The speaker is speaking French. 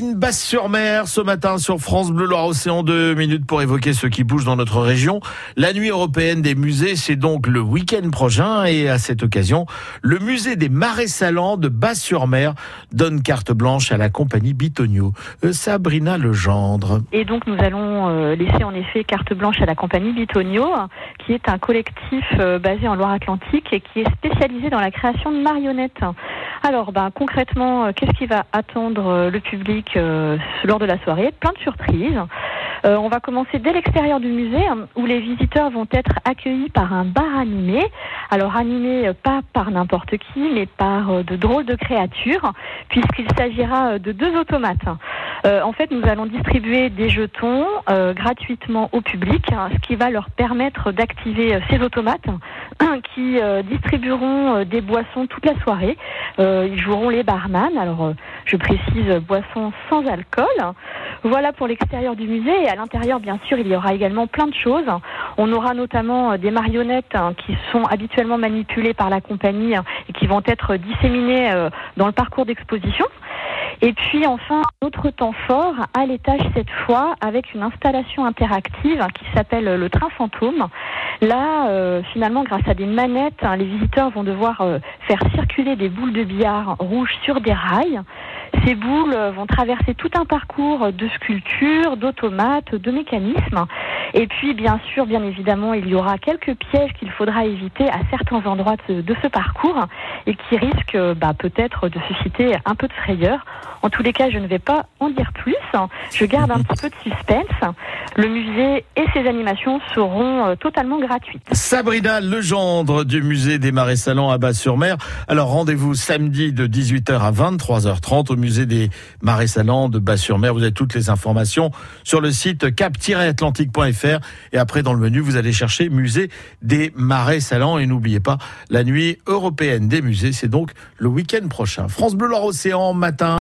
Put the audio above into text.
Basse-sur-Mer ce matin sur France Bleu Loire-Océan. Deux minutes pour évoquer ce qui bouge dans notre région. La nuit européenne des musées, c'est donc le week-end prochain et à cette occasion, le musée des marais salants de Basse-sur-Mer donne carte blanche à la compagnie Bitonio. Euh, Sabrina Legendre. Et donc nous allons euh, laisser en effet carte blanche à la compagnie Bitonio, qui est un collectif euh, basé en Loire-Atlantique et qui est spécialisé dans la création de marionnettes. Alors, ben, concrètement, euh, qu'est-ce qui va attendre euh, le public euh, lors de la soirée? Plein de surprises. on va commencer dès l'extérieur du musée hein, où les visiteurs vont être accueillis par un bar animé. Alors animé pas par n'importe qui, mais par de drôles de créatures, puisqu'il s'agira de deux automates. en fait, nous allons distribuer des jetons gratuitement au public, hein, ce qui va leur permettre d'activer ces automates qui distribueront des boissons toute la soirée. Euh, ils joueront les barman. Alors, euh, je précise boissons sans alcool. Voilà pour l'extérieur du musée. Et à l'intérieur, bien sûr, il y aura également plein de choses. On aura notamment euh, des marionnettes hein, qui sont habituellement manipulées par la compagnie hein, et qui vont être disséminées dans le parcours d'exposition. Et puis enfin, autre temps fort à l'étage cette fois avec une installation interactive qui s'appelle le train fantôme. Là, euh, finalement, grâce à des manettes, hein, les visiteurs vont devoir euh, faire circuler des boules de billard rouges sur des rails. Ces boules vont traverser tout un parcours de sculptures, d'automates, de mécanismes. Et puis, bien sûr, bien évidemment, il y aura quelques pièges qu'il faudra éviter à certains endroits de, ce parcours et qui risquent bah, peut-être de susciter un peu de frayeur. En tous les cas, je ne vais pas en dire plus. Je garde un petit peu de suspense. Le musée et ses animations seront euh, totalement gratuites. Sabrina Legendre du musée des Marais Salants à Bas-sur-Mer. Alors rendez-vous samedi de 18h à 23h30 au musée des Marais Salants de Bas-sur-Mer. Vous avez toutes les informations sur le site cap-atlantique.fr et après dans le menu vous allez chercher musée des Marais Salants et n'oubliez pas la nuit européenne des musées. C'est donc le week-end prochain. France Bleu Loire Océan matin.